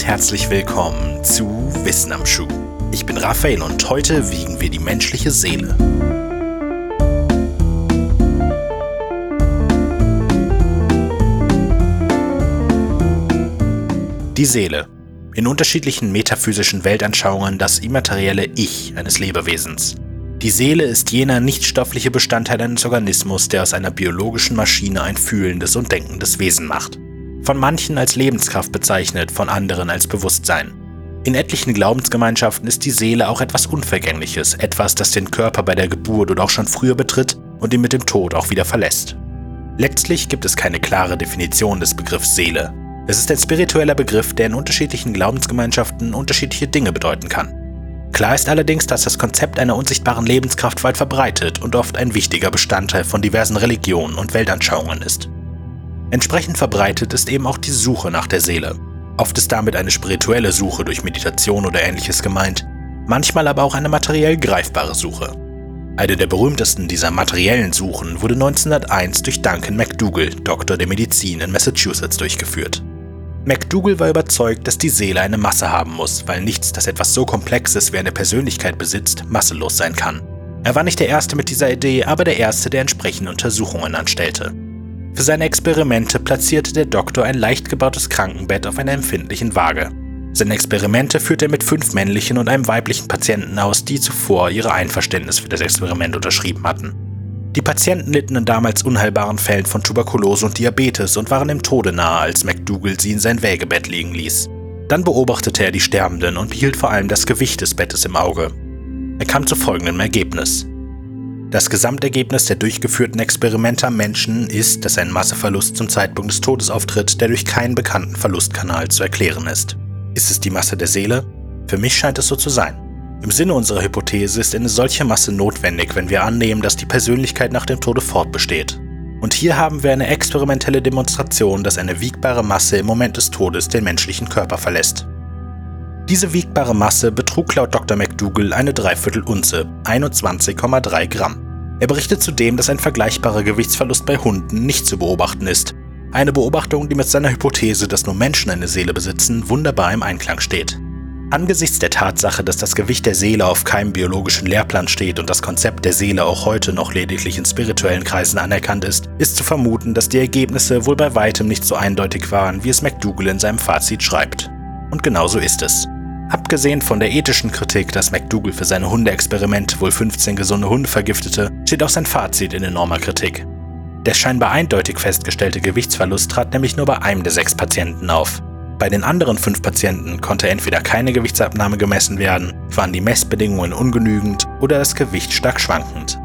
und herzlich willkommen zu Wissen am Schuh. Ich bin Raphael und heute wiegen wir die menschliche Seele. Die Seele. In unterschiedlichen metaphysischen Weltanschauungen das immaterielle Ich eines Lebewesens. Die Seele ist jener nichtstoffliche Bestandteil eines Organismus, der aus einer biologischen Maschine ein fühlendes und denkendes Wesen macht. Von manchen als Lebenskraft bezeichnet, von anderen als Bewusstsein. In etlichen Glaubensgemeinschaften ist die Seele auch etwas Unvergängliches, etwas, das den Körper bei der Geburt oder auch schon früher betritt und ihn mit dem Tod auch wieder verlässt. Letztlich gibt es keine klare Definition des Begriffs Seele. Es ist ein spiritueller Begriff, der in unterschiedlichen Glaubensgemeinschaften unterschiedliche Dinge bedeuten kann. Klar ist allerdings, dass das Konzept einer unsichtbaren Lebenskraft weit verbreitet und oft ein wichtiger Bestandteil von diversen Religionen und Weltanschauungen ist. Entsprechend verbreitet ist eben auch die Suche nach der Seele. Oft ist damit eine spirituelle Suche durch Meditation oder ähnliches gemeint, manchmal aber auch eine materiell greifbare Suche. Eine der berühmtesten dieser materiellen Suchen wurde 1901 durch Duncan McDougall, Doktor der Medizin in Massachusetts, durchgeführt. McDougall war überzeugt, dass die Seele eine Masse haben muss, weil nichts, das etwas so Komplexes wie eine Persönlichkeit besitzt, masselos sein kann. Er war nicht der Erste mit dieser Idee, aber der Erste, der entsprechende Untersuchungen anstellte. Für seine Experimente platzierte der Doktor ein leicht gebautes Krankenbett auf einer empfindlichen Waage. Seine Experimente führte er mit fünf männlichen und einem weiblichen Patienten aus, die zuvor ihre Einverständnis für das Experiment unterschrieben hatten. Die Patienten litten in damals unheilbaren Fällen von Tuberkulose und Diabetes und waren dem Tode nahe, als McDougall sie in sein Wägebett liegen ließ. Dann beobachtete er die Sterbenden und behielt vor allem das Gewicht des Bettes im Auge. Er kam zu folgendem Ergebnis. Das Gesamtergebnis der durchgeführten Experimente am Menschen ist, dass ein Masseverlust zum Zeitpunkt des Todes auftritt, der durch keinen bekannten Verlustkanal zu erklären ist. Ist es die Masse der Seele? Für mich scheint es so zu sein. Im Sinne unserer Hypothese ist eine solche Masse notwendig, wenn wir annehmen, dass die Persönlichkeit nach dem Tode fortbesteht. Und hier haben wir eine experimentelle Demonstration, dass eine wiegbare Masse im Moment des Todes den menschlichen Körper verlässt. Diese wiegbare Masse betrug laut Dr. McDougall eine Dreiviertel Unze, 21,3 Gramm. Er berichtet zudem, dass ein vergleichbarer Gewichtsverlust bei Hunden nicht zu beobachten ist. Eine Beobachtung, die mit seiner Hypothese, dass nur Menschen eine Seele besitzen, wunderbar im Einklang steht. Angesichts der Tatsache, dass das Gewicht der Seele auf keinem biologischen Lehrplan steht und das Konzept der Seele auch heute noch lediglich in spirituellen Kreisen anerkannt ist, ist zu vermuten, dass die Ergebnisse wohl bei weitem nicht so eindeutig waren, wie es McDougall in seinem Fazit schreibt. Und genau so ist es. Abgesehen von der ethischen Kritik, dass McDougall für seine Hundeexperimente wohl 15 gesunde Hunde vergiftete, steht auch sein Fazit in enormer Kritik. Der scheinbar eindeutig festgestellte Gewichtsverlust trat nämlich nur bei einem der sechs Patienten auf. Bei den anderen fünf Patienten konnte entweder keine Gewichtsabnahme gemessen werden, waren die Messbedingungen ungenügend oder das Gewicht stark schwankend.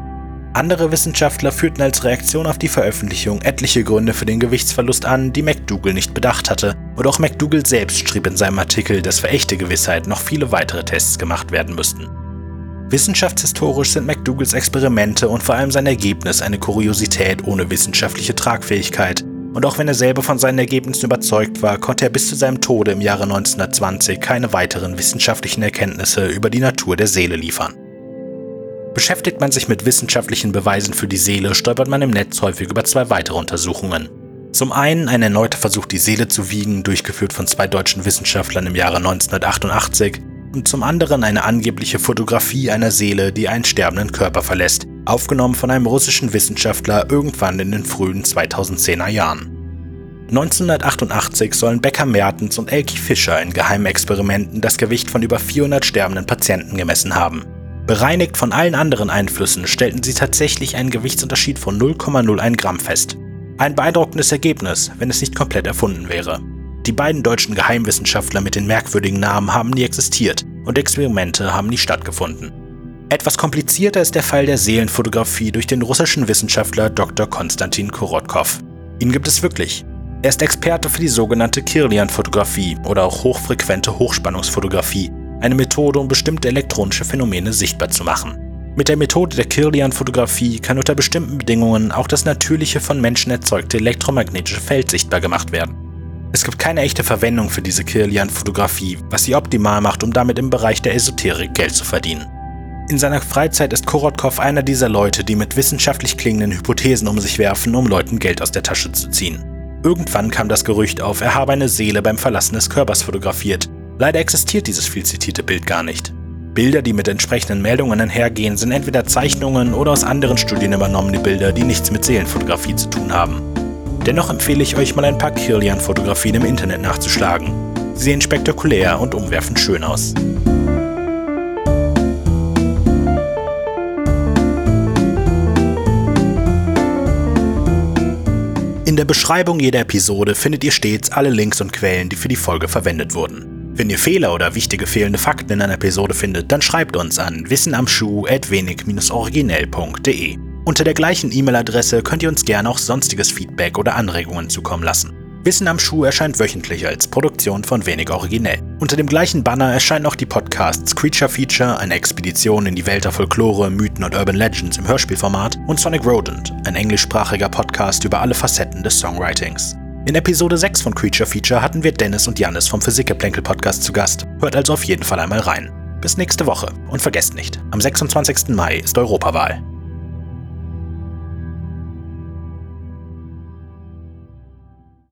Andere Wissenschaftler führten als Reaktion auf die Veröffentlichung etliche Gründe für den Gewichtsverlust an, die McDougall nicht bedacht hatte, und auch McDougall selbst schrieb in seinem Artikel, dass für echte Gewissheit noch viele weitere Tests gemacht werden müssten. Wissenschaftshistorisch sind McDougalls Experimente und vor allem sein Ergebnis eine Kuriosität ohne wissenschaftliche Tragfähigkeit, und auch wenn er selber von seinen Ergebnissen überzeugt war, konnte er bis zu seinem Tode im Jahre 1920 keine weiteren wissenschaftlichen Erkenntnisse über die Natur der Seele liefern. Beschäftigt man sich mit wissenschaftlichen Beweisen für die Seele, stolpert man im Netz häufig über zwei weitere Untersuchungen. Zum einen ein erneuter Versuch, die Seele zu wiegen, durchgeführt von zwei deutschen Wissenschaftlern im Jahre 1988, und zum anderen eine angebliche Fotografie einer Seele, die einen sterbenden Körper verlässt, aufgenommen von einem russischen Wissenschaftler irgendwann in den frühen 2010er Jahren. 1988 sollen Becker Mertens und Elke Fischer in geheimen Experimenten das Gewicht von über 400 sterbenden Patienten gemessen haben. Bereinigt von allen anderen Einflüssen stellten sie tatsächlich einen Gewichtsunterschied von 0,01 Gramm fest. Ein beeindruckendes Ergebnis, wenn es nicht komplett erfunden wäre. Die beiden deutschen Geheimwissenschaftler mit den merkwürdigen Namen haben nie existiert und Experimente haben nie stattgefunden. Etwas komplizierter ist der Fall der Seelenfotografie durch den russischen Wissenschaftler Dr. Konstantin Korotkov. Ihn gibt es wirklich. Er ist Experte für die sogenannte Kirlian-Fotografie oder auch hochfrequente Hochspannungsfotografie, eine Methode, um bestimmte elektronische Phänomene sichtbar zu machen. Mit der Methode der Kirlian-Fotografie kann unter bestimmten Bedingungen auch das natürliche von Menschen erzeugte elektromagnetische Feld sichtbar gemacht werden. Es gibt keine echte Verwendung für diese Kirlian-Fotografie, was sie optimal macht, um damit im Bereich der Esoterik Geld zu verdienen. In seiner Freizeit ist Korotkov einer dieser Leute, die mit wissenschaftlich klingenden Hypothesen um sich werfen, um Leuten Geld aus der Tasche zu ziehen. Irgendwann kam das Gerücht auf, er habe eine Seele beim Verlassen des Körpers fotografiert. Leider existiert dieses viel zitierte Bild gar nicht. Bilder, die mit entsprechenden Meldungen einhergehen, sind entweder Zeichnungen oder aus anderen Studien übernommene Bilder, die nichts mit Seelenfotografie zu tun haben. Dennoch empfehle ich euch mal ein paar Kirlian-Fotografien im Internet nachzuschlagen. Sie sehen spektakulär und umwerfend schön aus. In der Beschreibung jeder Episode findet ihr stets alle Links und Quellen, die für die Folge verwendet wurden. Wenn ihr Fehler oder wichtige fehlende Fakten in einer Episode findet, dann schreibt uns an wissenamschuh.wenig-originell.de. Unter der gleichen E-Mail-Adresse könnt ihr uns gerne auch sonstiges Feedback oder Anregungen zukommen lassen. Wissen am Schuh erscheint wöchentlich als Produktion von Wenig Originell. Unter dem gleichen Banner erscheinen auch die Podcasts Creature Feature, eine Expedition in die Welt der Folklore, Mythen und Urban Legends im Hörspielformat und Sonic Rodent, ein englischsprachiger Podcast über alle Facetten des Songwritings. In Episode 6 von Creature Feature hatten wir Dennis und Janis vom Physikgeplänkel Podcast zu Gast. Hört also auf jeden Fall einmal rein. Bis nächste Woche und vergesst nicht, am 26. Mai ist Europawahl.